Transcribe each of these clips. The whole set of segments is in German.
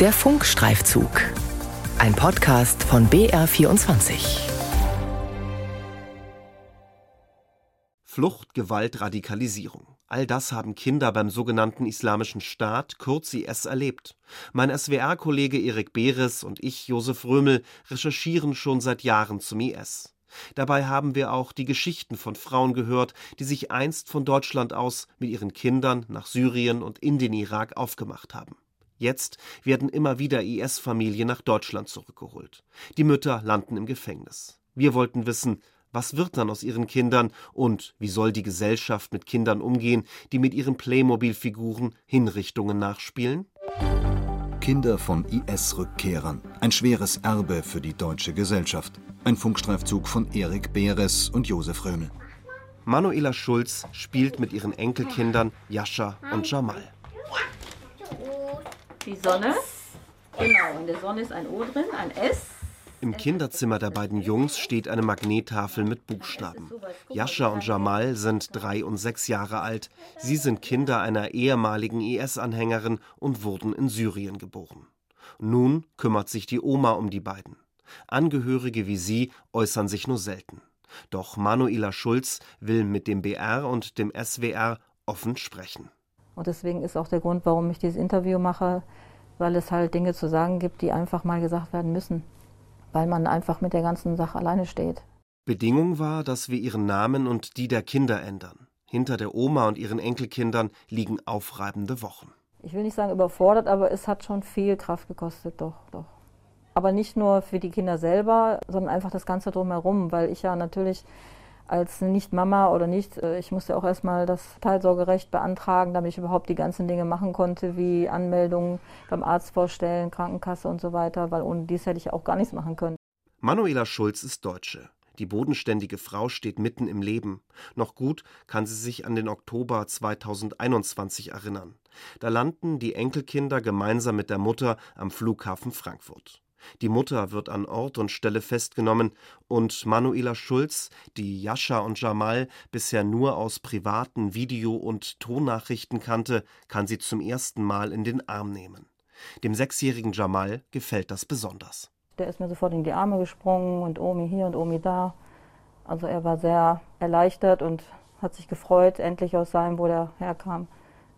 Der Funkstreifzug. Ein Podcast von BR24. Flucht, Gewalt, Radikalisierung. All das haben Kinder beim sogenannten Islamischen Staat, kurz IS, erlebt. Mein SWR-Kollege Erik Beres und ich, Josef Römel, recherchieren schon seit Jahren zum IS. Dabei haben wir auch die Geschichten von Frauen gehört, die sich einst von Deutschland aus mit ihren Kindern nach Syrien und in den Irak aufgemacht haben. Jetzt werden immer wieder IS-Familien nach Deutschland zurückgeholt. Die Mütter landen im Gefängnis. Wir wollten wissen, was wird dann aus ihren Kindern und wie soll die Gesellschaft mit Kindern umgehen, die mit ihren Playmobil-Figuren Hinrichtungen nachspielen? Kinder von IS-Rückkehrern. Ein schweres Erbe für die deutsche Gesellschaft. Ein Funkstreifzug von Erik Beres und Josef Römel. Manuela Schulz spielt mit ihren Enkelkindern Jascha und Jamal. Die Sonne. Genau, in der Sonne ist ein O drin, ein S. Im Kinderzimmer der beiden Jungs steht eine Magnettafel mit Buchstaben. Jascha und Jamal sind drei und sechs Jahre alt. Sie sind Kinder einer ehemaligen IS-Anhängerin und wurden in Syrien geboren. Nun kümmert sich die Oma um die beiden. Angehörige wie sie äußern sich nur selten. Doch Manuela Schulz will mit dem BR und dem SWR offen sprechen. Und deswegen ist auch der Grund, warum ich dieses Interview mache, weil es halt Dinge zu sagen gibt, die einfach mal gesagt werden müssen weil man einfach mit der ganzen Sache alleine steht. Bedingung war, dass wir ihren Namen und die der Kinder ändern. Hinter der Oma und ihren Enkelkindern liegen aufreibende Wochen. Ich will nicht sagen überfordert, aber es hat schon viel Kraft gekostet, doch, doch. Aber nicht nur für die Kinder selber, sondern einfach das Ganze drumherum, weil ich ja natürlich als Nicht-Mama oder nicht, äh, ich musste auch erstmal das Teilsorgerecht beantragen, damit ich überhaupt die ganzen Dinge machen konnte, wie Anmeldungen beim Arzt vorstellen, Krankenkasse und so weiter, weil ohne dies hätte ich auch gar nichts machen können. Manuela Schulz ist Deutsche. Die bodenständige Frau steht mitten im Leben. Noch gut kann sie sich an den Oktober 2021 erinnern. Da landen die Enkelkinder gemeinsam mit der Mutter am Flughafen Frankfurt. Die Mutter wird an Ort und Stelle festgenommen und Manuela Schulz, die Jascha und Jamal bisher nur aus privaten Video- und Tonnachrichten kannte, kann sie zum ersten Mal in den Arm nehmen. Dem sechsjährigen Jamal gefällt das besonders. Der ist mir sofort in die Arme gesprungen und Omi hier und Omi da. Also er war sehr erleichtert und hat sich gefreut, endlich aus seinem, wo er herkam,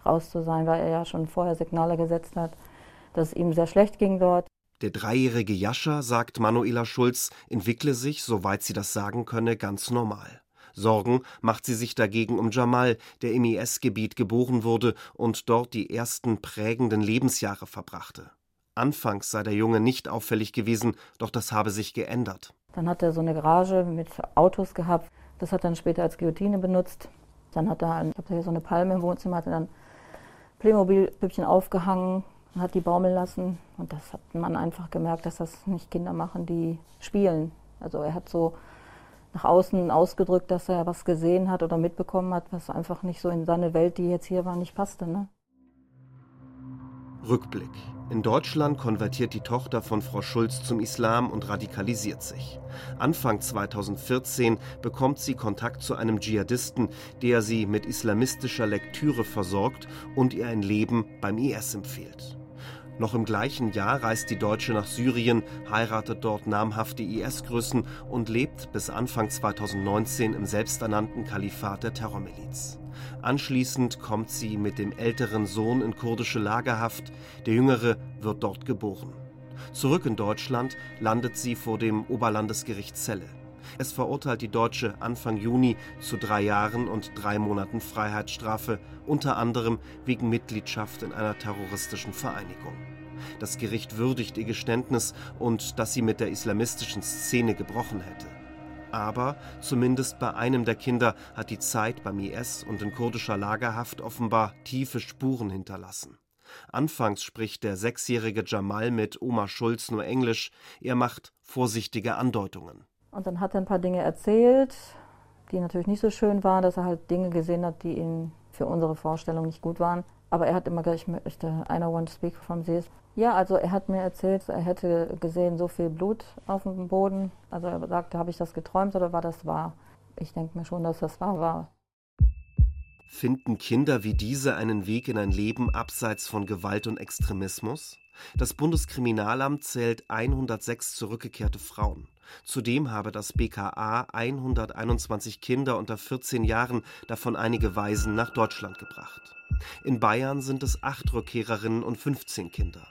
raus zu sein, weil er ja schon vorher Signale gesetzt hat, dass es ihm sehr schlecht ging dort. Der dreijährige Jascha, sagt Manuela Schulz, entwickle sich, soweit sie das sagen könne, ganz normal. Sorgen macht sie sich dagegen um Jamal, der im IS-Gebiet geboren wurde und dort die ersten prägenden Lebensjahre verbrachte. Anfangs sei der Junge nicht auffällig gewesen, doch das habe sich geändert. Dann hat er so eine Garage mit Autos gehabt. Das hat er dann später als Guillotine benutzt. Dann hat er, ich habe hier so eine Palme im Wohnzimmer, hat er dann Playmobil-Püppchen aufgehangen, und hat die baumeln lassen. Und das hat man einfach gemerkt, dass das nicht Kinder machen, die spielen. Also er hat so nach außen ausgedrückt, dass er was gesehen hat oder mitbekommen hat, was einfach nicht so in seine Welt, die jetzt hier war, nicht passte. Ne? Rückblick. In Deutschland konvertiert die Tochter von Frau Schulz zum Islam und radikalisiert sich. Anfang 2014 bekommt sie Kontakt zu einem Dschihadisten, der sie mit islamistischer Lektüre versorgt und ihr ein Leben beim IS empfiehlt. Noch im gleichen Jahr reist die Deutsche nach Syrien, heiratet dort namhafte IS-Größen und lebt bis Anfang 2019 im selbsternannten Kalifat der Terrormiliz. Anschließend kommt sie mit dem älteren Sohn in kurdische Lagerhaft, der jüngere wird dort geboren. Zurück in Deutschland landet sie vor dem Oberlandesgericht Celle. Es verurteilt die Deutsche Anfang Juni zu drei Jahren und drei Monaten Freiheitsstrafe, unter anderem wegen Mitgliedschaft in einer terroristischen Vereinigung. Das Gericht würdigt ihr Geständnis und dass sie mit der islamistischen Szene gebrochen hätte. Aber zumindest bei einem der Kinder hat die Zeit beim IS und in kurdischer Lagerhaft offenbar tiefe Spuren hinterlassen. Anfangs spricht der sechsjährige Jamal mit Oma Schulz nur Englisch, er macht vorsichtige Andeutungen. Und dann hat er ein paar Dinge erzählt, die natürlich nicht so schön waren, dass er halt Dinge gesehen hat, die ihm für unsere Vorstellung nicht gut waren. Aber er hat immer gesagt, ich möchte, I don't want to speak from this. Ja, also er hat mir erzählt, er hätte gesehen, so viel Blut auf dem Boden. Also er sagte, habe ich das geträumt oder war das wahr? Ich denke mir schon, dass das wahr war. Finden Kinder wie diese einen Weg in ein Leben abseits von Gewalt und Extremismus? Das Bundeskriminalamt zählt 106 zurückgekehrte Frauen. Zudem habe das BKA 121 Kinder unter 14 Jahren, davon einige Waisen, nach Deutschland gebracht. In Bayern sind es acht Rückkehrerinnen und 15 Kinder.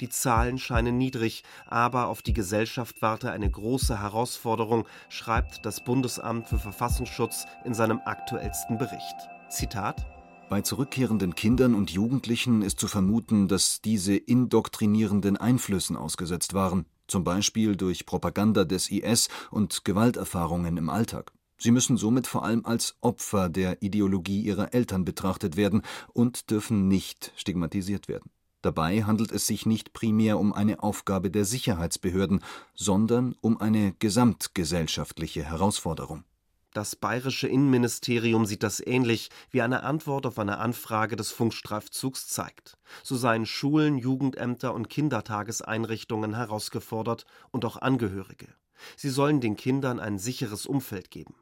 Die Zahlen scheinen niedrig, aber auf die Gesellschaft warte eine große Herausforderung, schreibt das Bundesamt für Verfassungsschutz in seinem aktuellsten Bericht. Zitat bei zurückkehrenden Kindern und Jugendlichen ist zu vermuten, dass diese indoktrinierenden Einflüssen ausgesetzt waren, zum Beispiel durch Propaganda des IS und Gewalterfahrungen im Alltag. Sie müssen somit vor allem als Opfer der Ideologie ihrer Eltern betrachtet werden und dürfen nicht stigmatisiert werden. Dabei handelt es sich nicht primär um eine Aufgabe der Sicherheitsbehörden, sondern um eine gesamtgesellschaftliche Herausforderung. Das bayerische Innenministerium sieht das ähnlich, wie eine Antwort auf eine Anfrage des Funkstreifzugs zeigt. So seien Schulen, Jugendämter und Kindertageseinrichtungen herausgefordert und auch Angehörige. Sie sollen den Kindern ein sicheres Umfeld geben.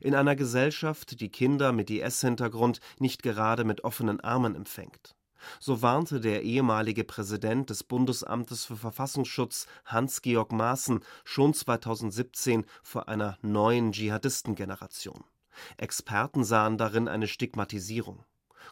In einer Gesellschaft, die Kinder mit IS-Hintergrund nicht gerade mit offenen Armen empfängt. So warnte der ehemalige Präsident des Bundesamtes für Verfassungsschutz Hans-Georg Maaßen schon 2017 vor einer neuen Dschihadistengeneration. Experten sahen darin eine Stigmatisierung.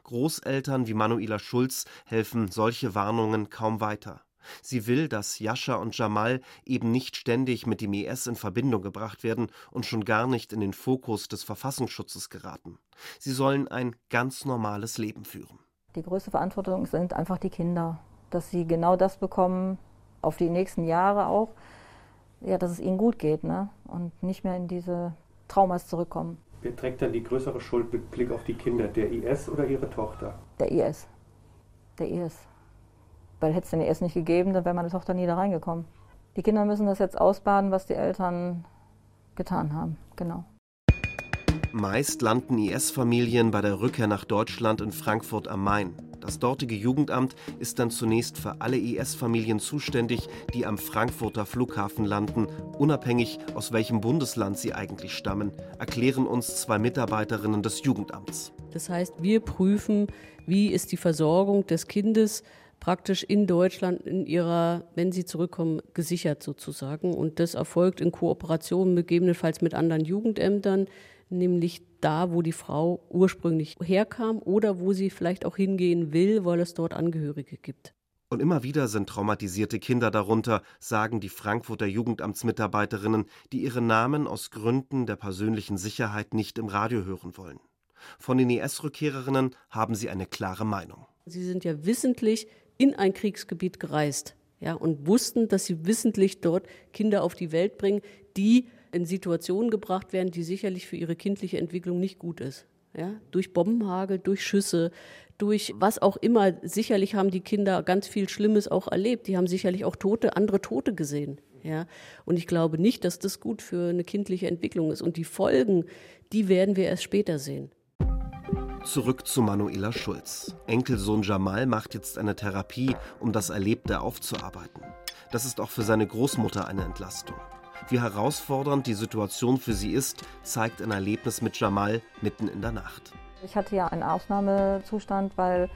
Großeltern wie Manuela Schulz helfen solche Warnungen kaum weiter. Sie will, dass Jascha und Jamal eben nicht ständig mit dem IS in Verbindung gebracht werden und schon gar nicht in den Fokus des Verfassungsschutzes geraten. Sie sollen ein ganz normales Leben führen. Die größte Verantwortung sind einfach die Kinder, dass sie genau das bekommen, auf die nächsten Jahre auch, ja, dass es ihnen gut geht ne? und nicht mehr in diese Traumas zurückkommen. Wer trägt dann die größere Schuld mit Blick auf die Kinder, der IS oder ihre Tochter? Der IS. Der IS. Weil hätte es den IS nicht gegeben, dann wäre meine Tochter nie da reingekommen. Die Kinder müssen das jetzt ausbaden, was die Eltern getan haben. Genau. Meist landen IS-Familien bei der Rückkehr nach Deutschland in Frankfurt am Main. Das dortige Jugendamt ist dann zunächst für alle IS-Familien zuständig, die am Frankfurter Flughafen landen, unabhängig aus welchem Bundesland sie eigentlich stammen, erklären uns zwei Mitarbeiterinnen des Jugendamts. Das heißt, wir prüfen, wie ist die Versorgung des Kindes praktisch in Deutschland in ihrer, wenn sie zurückkommen, gesichert sozusagen. Und das erfolgt in Kooperation gegebenenfalls mit anderen Jugendämtern nämlich da, wo die Frau ursprünglich herkam oder wo sie vielleicht auch hingehen will, weil es dort Angehörige gibt. Und immer wieder sind traumatisierte Kinder darunter, sagen die Frankfurter Jugendamtsmitarbeiterinnen, die ihre Namen aus Gründen der persönlichen Sicherheit nicht im Radio hören wollen. Von den IS-Rückkehrerinnen haben sie eine klare Meinung. Sie sind ja wissentlich in ein Kriegsgebiet gereist ja, und wussten, dass sie wissentlich dort Kinder auf die Welt bringen, die in Situationen gebracht werden, die sicherlich für ihre kindliche Entwicklung nicht gut ist. Ja, durch Bombenhagel, durch Schüsse, durch was auch immer. Sicherlich haben die Kinder ganz viel Schlimmes auch erlebt. Die haben sicherlich auch Tote, andere Tote gesehen. Ja, und ich glaube nicht, dass das gut für eine kindliche Entwicklung ist. Und die Folgen, die werden wir erst später sehen. Zurück zu Manuela Schulz. Enkelsohn Jamal macht jetzt eine Therapie, um das Erlebte aufzuarbeiten. Das ist auch für seine Großmutter eine Entlastung. Wie herausfordernd die Situation für sie ist, zeigt ein Erlebnis mit Jamal mitten in der Nacht. Ich hatte ja einen Ausnahmezustand, weil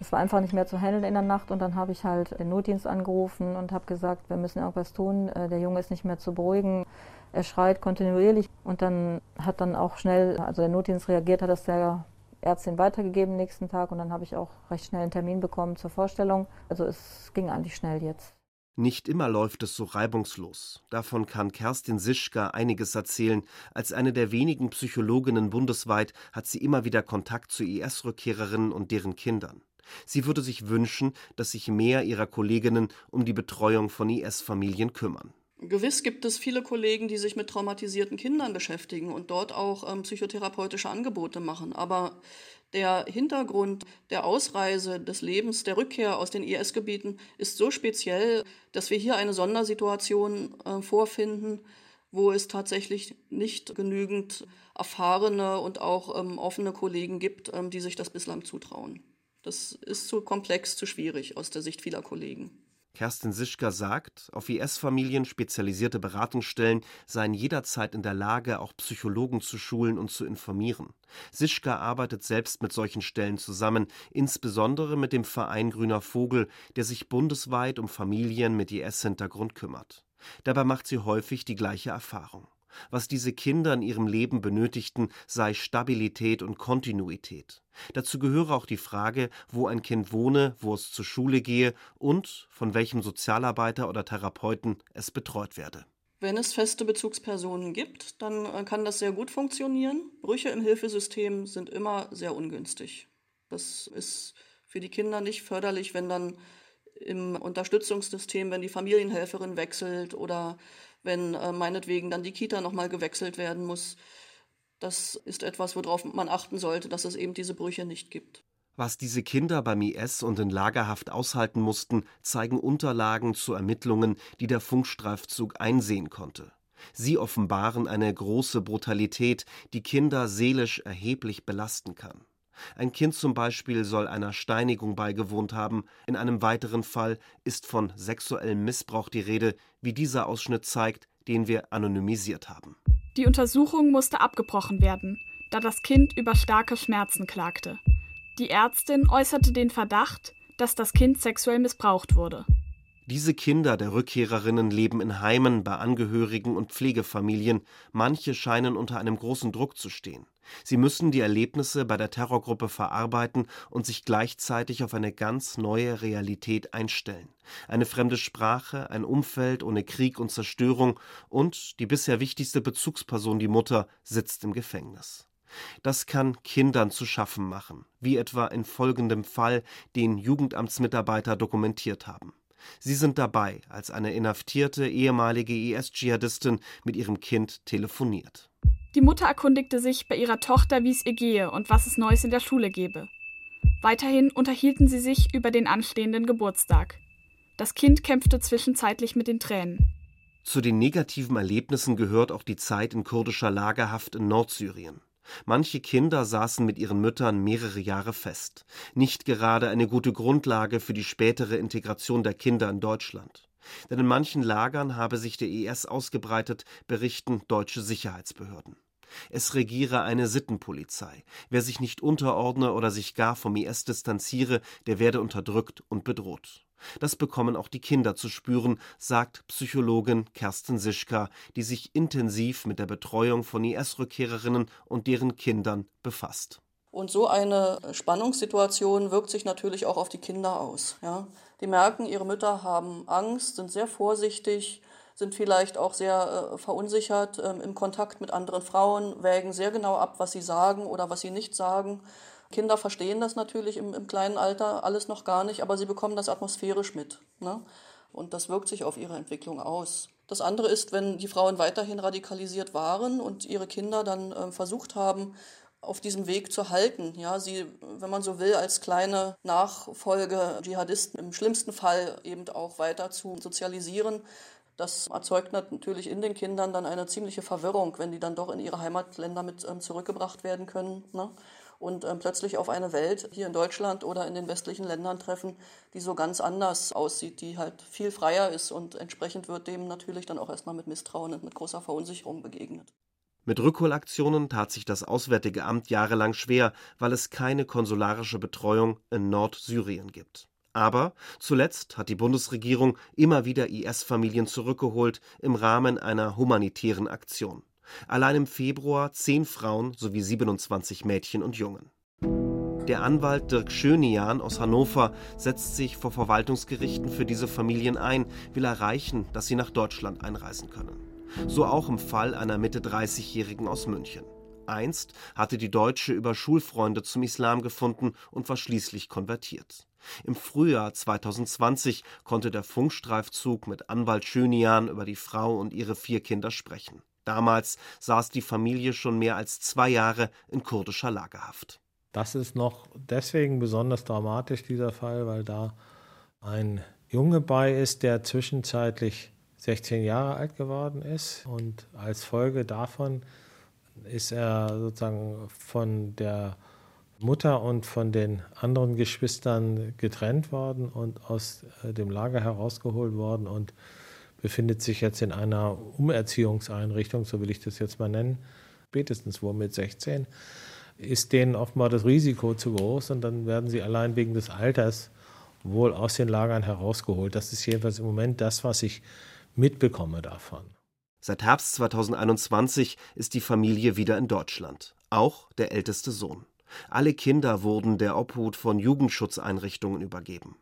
es war einfach nicht mehr zu handeln in der Nacht und dann habe ich halt den Notdienst angerufen und habe gesagt, wir müssen irgendwas tun. Äh, der Junge ist nicht mehr zu beruhigen. Er schreit kontinuierlich und dann hat dann auch schnell, also der Notdienst reagiert, hat das der Ärztin weitergegeben nächsten Tag und dann habe ich auch recht schnell einen Termin bekommen zur Vorstellung. Also es ging eigentlich schnell jetzt. Nicht immer läuft es so reibungslos. Davon kann Kerstin Sischka einiges erzählen. Als eine der wenigen Psychologinnen bundesweit hat sie immer wieder Kontakt zu IS-Rückkehrerinnen und deren Kindern. Sie würde sich wünschen, dass sich mehr ihrer Kolleginnen um die Betreuung von IS-Familien kümmern. Gewiss gibt es viele Kollegen, die sich mit traumatisierten Kindern beschäftigen und dort auch ähm, psychotherapeutische Angebote machen. Aber der Hintergrund der Ausreise, des Lebens, der Rückkehr aus den IS-Gebieten ist so speziell, dass wir hier eine Sondersituation äh, vorfinden, wo es tatsächlich nicht genügend erfahrene und auch ähm, offene Kollegen gibt, ähm, die sich das bislang zutrauen. Das ist zu komplex, zu schwierig aus der Sicht vieler Kollegen. Kerstin Sischka sagt, auf IS-Familien spezialisierte Beratungsstellen seien jederzeit in der Lage, auch Psychologen zu schulen und zu informieren. Sischka arbeitet selbst mit solchen Stellen zusammen, insbesondere mit dem Verein Grüner Vogel, der sich bundesweit um Familien mit IS-Hintergrund kümmert. Dabei macht sie häufig die gleiche Erfahrung. Was diese Kinder in ihrem Leben benötigten, sei Stabilität und Kontinuität. Dazu gehöre auch die Frage, wo ein Kind wohne, wo es zur Schule gehe und von welchem Sozialarbeiter oder Therapeuten es betreut werde. Wenn es feste Bezugspersonen gibt, dann äh, kann das sehr gut funktionieren. Brüche im Hilfesystem sind immer sehr ungünstig. Das ist für die Kinder nicht förderlich, wenn dann im Unterstützungssystem, wenn die Familienhelferin wechselt oder wenn äh, meinetwegen dann die Kita nochmal gewechselt werden muss. Das ist etwas, worauf man achten sollte, dass es eben diese Brüche nicht gibt. Was diese Kinder beim IS und in Lagerhaft aushalten mussten, zeigen Unterlagen zu Ermittlungen, die der Funkstreifzug einsehen konnte. Sie offenbaren eine große Brutalität, die Kinder seelisch erheblich belasten kann. Ein Kind zum Beispiel soll einer Steinigung beigewohnt haben, in einem weiteren Fall ist von sexuellem Missbrauch die Rede, wie dieser Ausschnitt zeigt, den wir anonymisiert haben. Die Untersuchung musste abgebrochen werden, da das Kind über starke Schmerzen klagte. Die Ärztin äußerte den Verdacht, dass das Kind sexuell missbraucht wurde. Diese Kinder der Rückkehrerinnen leben in Heimen bei Angehörigen und Pflegefamilien, manche scheinen unter einem großen Druck zu stehen. Sie müssen die Erlebnisse bei der Terrorgruppe verarbeiten und sich gleichzeitig auf eine ganz neue Realität einstellen. Eine fremde Sprache, ein Umfeld ohne Krieg und Zerstörung und die bisher wichtigste Bezugsperson, die Mutter, sitzt im Gefängnis. Das kann Kindern zu schaffen machen, wie etwa in folgendem Fall, den Jugendamtsmitarbeiter dokumentiert haben. Sie sind dabei, als eine inhaftierte ehemalige IS-Dschihadistin mit ihrem Kind telefoniert. Die Mutter erkundigte sich bei ihrer Tochter, wie es ihr gehe und was es Neues in der Schule gebe. Weiterhin unterhielten sie sich über den anstehenden Geburtstag. Das Kind kämpfte zwischenzeitlich mit den Tränen. Zu den negativen Erlebnissen gehört auch die Zeit in kurdischer Lagerhaft in Nordsyrien. Manche Kinder saßen mit ihren Müttern mehrere Jahre fest. Nicht gerade eine gute Grundlage für die spätere Integration der Kinder in Deutschland. Denn in manchen Lagern habe sich der IS ausgebreitet, berichten deutsche Sicherheitsbehörden. Es regiere eine Sittenpolizei. Wer sich nicht unterordne oder sich gar vom IS distanziere, der werde unterdrückt und bedroht. Das bekommen auch die Kinder zu spüren, sagt Psychologin Kerstin Sischka, die sich intensiv mit der Betreuung von IS-Rückkehrerinnen und deren Kindern befasst. Und so eine Spannungssituation wirkt sich natürlich auch auf die Kinder aus. Ja? Die merken, ihre Mütter haben Angst, sind sehr vorsichtig, sind vielleicht auch sehr äh, verunsichert äh, im Kontakt mit anderen Frauen, wägen sehr genau ab, was sie sagen oder was sie nicht sagen. Kinder verstehen das natürlich im, im kleinen Alter alles noch gar nicht, aber sie bekommen das atmosphärisch mit. Ne? Und das wirkt sich auf ihre Entwicklung aus. Das andere ist, wenn die Frauen weiterhin radikalisiert waren und ihre Kinder dann äh, versucht haben, auf diesem Weg zu halten. Ja, sie, wenn man so will, als kleine Nachfolge Dschihadisten im schlimmsten Fall eben auch weiter zu sozialisieren. Das erzeugt natürlich in den Kindern dann eine ziemliche Verwirrung, wenn die dann doch in ihre Heimatländer mit ähm, zurückgebracht werden können. Ne? und ähm, plötzlich auf eine Welt hier in Deutschland oder in den westlichen Ländern treffen, die so ganz anders aussieht, die halt viel freier ist und entsprechend wird dem natürlich dann auch erstmal mit Misstrauen und mit großer Verunsicherung begegnet. Mit Rückholaktionen tat sich das Auswärtige Amt jahrelang schwer, weil es keine konsularische Betreuung in Nordsyrien gibt. Aber zuletzt hat die Bundesregierung immer wieder IS-Familien zurückgeholt im Rahmen einer humanitären Aktion. Allein im Februar zehn Frauen sowie 27 Mädchen und Jungen. Der Anwalt Dirk Schönian aus Hannover setzt sich vor Verwaltungsgerichten für diese Familien ein, will erreichen, dass sie nach Deutschland einreisen können. So auch im Fall einer Mitte 30-Jährigen aus München. Einst hatte die Deutsche über Schulfreunde zum Islam gefunden und war schließlich konvertiert. Im Frühjahr 2020 konnte der Funkstreifzug mit Anwalt Schönian über die Frau und ihre vier Kinder sprechen. Damals saß die Familie schon mehr als zwei Jahre in kurdischer Lagerhaft. Das ist noch deswegen besonders dramatisch, dieser Fall, weil da ein Junge bei ist, der zwischenzeitlich 16 Jahre alt geworden ist. Und als Folge davon ist er sozusagen von der Mutter und von den anderen Geschwistern getrennt worden und aus äh, dem Lager herausgeholt worden und befindet sich jetzt in einer Umerziehungseinrichtung, so will ich das jetzt mal nennen, spätestens wohl mit 16, ist denen offenbar das Risiko zu groß und dann werden sie allein wegen des Alters wohl aus den Lagern herausgeholt. Das ist jedenfalls im Moment das, was ich mitbekomme davon. Seit Herbst 2021 ist die Familie wieder in Deutschland, auch der älteste Sohn. Alle Kinder wurden der Obhut von Jugendschutzeinrichtungen übergeben.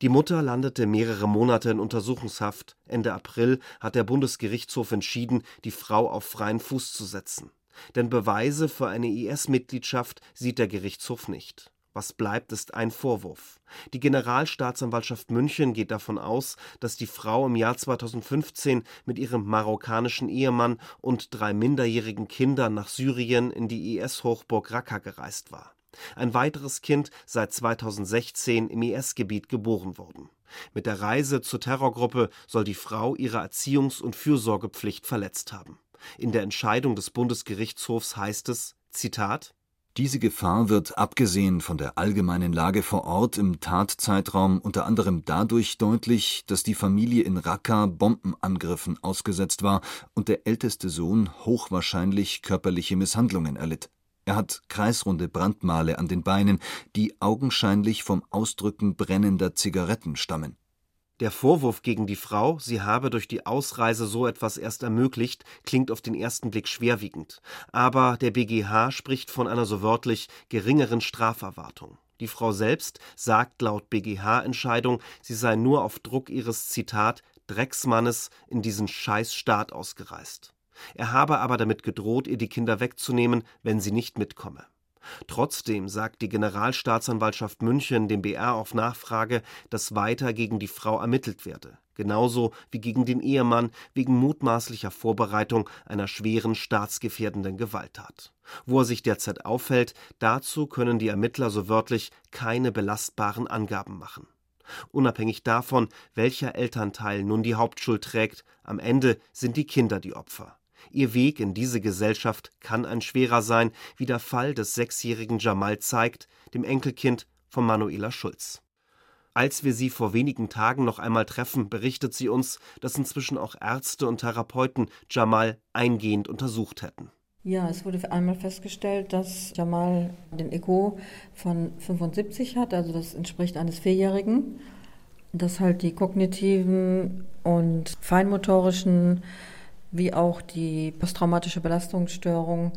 Die Mutter landete mehrere Monate in Untersuchungshaft. Ende April hat der Bundesgerichtshof entschieden, die Frau auf freien Fuß zu setzen. Denn Beweise für eine IS-Mitgliedschaft sieht der Gerichtshof nicht. Was bleibt, ist ein Vorwurf. Die Generalstaatsanwaltschaft München geht davon aus, dass die Frau im Jahr 2015 mit ihrem marokkanischen Ehemann und drei minderjährigen Kindern nach Syrien in die IS-Hochburg Raqqa gereist war. Ein weiteres Kind sei 2016 im IS-Gebiet geboren worden. Mit der Reise zur Terrorgruppe soll die Frau ihre Erziehungs- und Fürsorgepflicht verletzt haben. In der Entscheidung des Bundesgerichtshofs heißt es, Zitat, diese Gefahr wird abgesehen von der allgemeinen Lage vor Ort im Tatzeitraum unter anderem dadurch deutlich, dass die Familie in Raqqa Bombenangriffen ausgesetzt war und der älteste Sohn hochwahrscheinlich körperliche Misshandlungen erlitt. Er hat kreisrunde Brandmale an den Beinen, die augenscheinlich vom Ausdrücken brennender Zigaretten stammen. Der Vorwurf gegen die Frau, sie habe durch die Ausreise so etwas erst ermöglicht, klingt auf den ersten Blick schwerwiegend. Aber der BGH spricht von einer so wörtlich geringeren Straferwartung. Die Frau selbst sagt laut BGH-Entscheidung, sie sei nur auf Druck ihres Zitat Drecksmannes in diesen Scheißstaat ausgereist. Er habe aber damit gedroht, ihr die Kinder wegzunehmen, wenn sie nicht mitkomme. Trotzdem sagt die Generalstaatsanwaltschaft München dem BR auf Nachfrage, dass weiter gegen die Frau ermittelt werde, genauso wie gegen den Ehemann wegen mutmaßlicher Vorbereitung einer schweren staatsgefährdenden Gewalttat. Wo er sich derzeit aufhält, dazu können die Ermittler so wörtlich keine belastbaren Angaben machen. Unabhängig davon, welcher Elternteil nun die Hauptschuld trägt, am Ende sind die Kinder die Opfer. Ihr Weg in diese Gesellschaft kann ein schwerer sein, wie der Fall des sechsjährigen Jamal zeigt, dem Enkelkind von Manuela Schulz. Als wir sie vor wenigen Tagen noch einmal treffen, berichtet sie uns, dass inzwischen auch Ärzte und Therapeuten Jamal eingehend untersucht hätten. Ja, es wurde einmal festgestellt, dass Jamal den Echo von 75 hat, also das entspricht eines Vierjährigen, dass halt die kognitiven und feinmotorischen wie auch die posttraumatische Belastungsstörung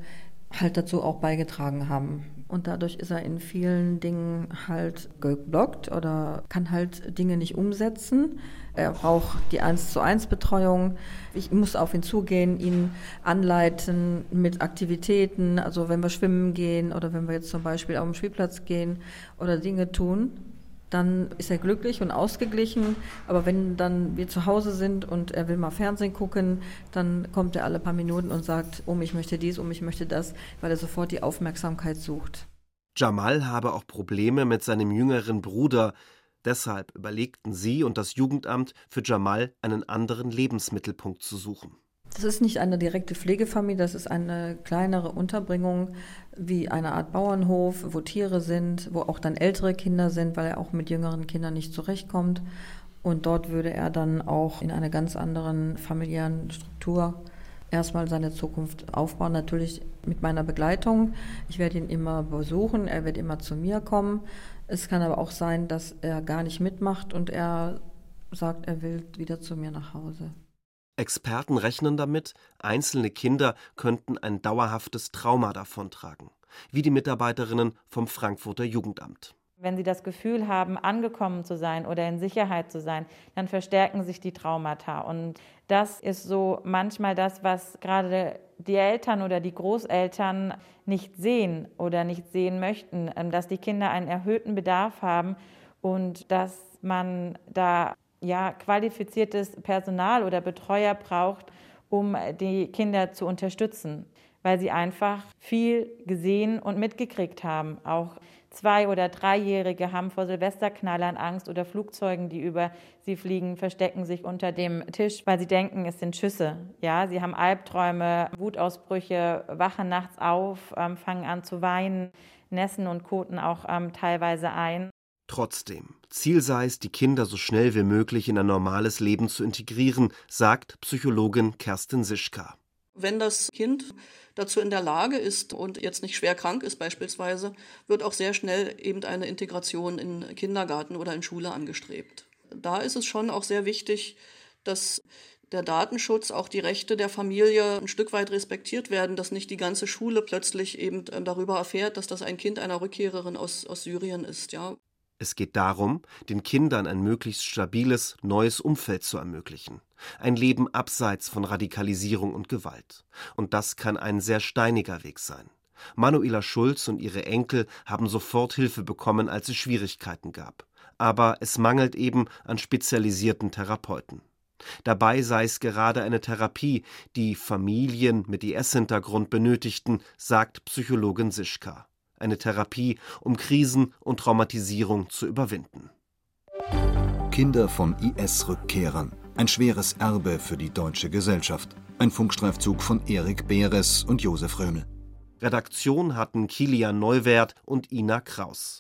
halt dazu auch beigetragen haben. Und dadurch ist er in vielen Dingen halt geblockt oder kann halt Dinge nicht umsetzen. Er braucht die 1 zu 1 Betreuung. Ich muss auf ihn zugehen, ihn anleiten mit Aktivitäten. Also wenn wir schwimmen gehen oder wenn wir jetzt zum Beispiel auf den Spielplatz gehen oder Dinge tun, dann ist er glücklich und ausgeglichen. Aber wenn dann wir zu Hause sind und er will mal Fernsehen gucken, dann kommt er alle paar Minuten und sagt, um ich möchte dies, um ich möchte das, weil er sofort die Aufmerksamkeit sucht. Jamal habe auch Probleme mit seinem jüngeren Bruder. Deshalb überlegten sie und das Jugendamt für Jamal einen anderen Lebensmittelpunkt zu suchen. Das ist nicht eine direkte Pflegefamilie, das ist eine kleinere Unterbringung wie eine Art Bauernhof, wo Tiere sind, wo auch dann ältere Kinder sind, weil er auch mit jüngeren Kindern nicht zurechtkommt. Und dort würde er dann auch in einer ganz anderen familiären Struktur erstmal seine Zukunft aufbauen. Natürlich mit meiner Begleitung. Ich werde ihn immer besuchen, er wird immer zu mir kommen. Es kann aber auch sein, dass er gar nicht mitmacht und er sagt, er will wieder zu mir nach Hause. Experten rechnen damit, einzelne Kinder könnten ein dauerhaftes Trauma davontragen, wie die Mitarbeiterinnen vom Frankfurter Jugendamt. Wenn sie das Gefühl haben, angekommen zu sein oder in Sicherheit zu sein, dann verstärken sich die Traumata. Und das ist so manchmal das, was gerade die Eltern oder die Großeltern nicht sehen oder nicht sehen möchten, ähm, dass die Kinder einen erhöhten Bedarf haben und dass man da ja, qualifiziertes Personal oder Betreuer braucht, um die Kinder zu unterstützen, weil sie einfach viel gesehen und mitgekriegt haben, auch Zwei- oder Dreijährige haben vor Silvesterknallern Angst oder Flugzeugen, die über sie fliegen, verstecken sich unter dem Tisch, weil sie denken, es sind Schüsse. Ja, sie haben Albträume, Wutausbrüche, wachen nachts auf, ähm, fangen an zu weinen, nässen und koten auch ähm, teilweise ein. Trotzdem, Ziel sei es, die Kinder so schnell wie möglich in ein normales Leben zu integrieren, sagt Psychologin Kerstin Sischka. Wenn das Kind dazu in der Lage ist und jetzt nicht schwer krank ist beispielsweise, wird auch sehr schnell eben eine Integration in Kindergarten oder in Schule angestrebt. Da ist es schon auch sehr wichtig, dass der Datenschutz, auch die Rechte der Familie ein Stück weit respektiert werden, dass nicht die ganze Schule plötzlich eben darüber erfährt, dass das ein Kind einer Rückkehrerin aus, aus Syrien ist, ja. Es geht darum, den Kindern ein möglichst stabiles, neues Umfeld zu ermöglichen. Ein Leben abseits von Radikalisierung und Gewalt. Und das kann ein sehr steiniger Weg sein. Manuela Schulz und ihre Enkel haben sofort Hilfe bekommen, als es Schwierigkeiten gab. Aber es mangelt eben an spezialisierten Therapeuten. Dabei sei es gerade eine Therapie, die Familien mit IS-Hintergrund benötigten, sagt Psychologin Sischka eine Therapie, um Krisen und Traumatisierung zu überwinden. Kinder von IS-Rückkehrern. Ein schweres Erbe für die deutsche Gesellschaft. Ein Funkstreifzug von Erik Beres und Josef Römel. Redaktion hatten Kilian Neuwert und Ina Kraus.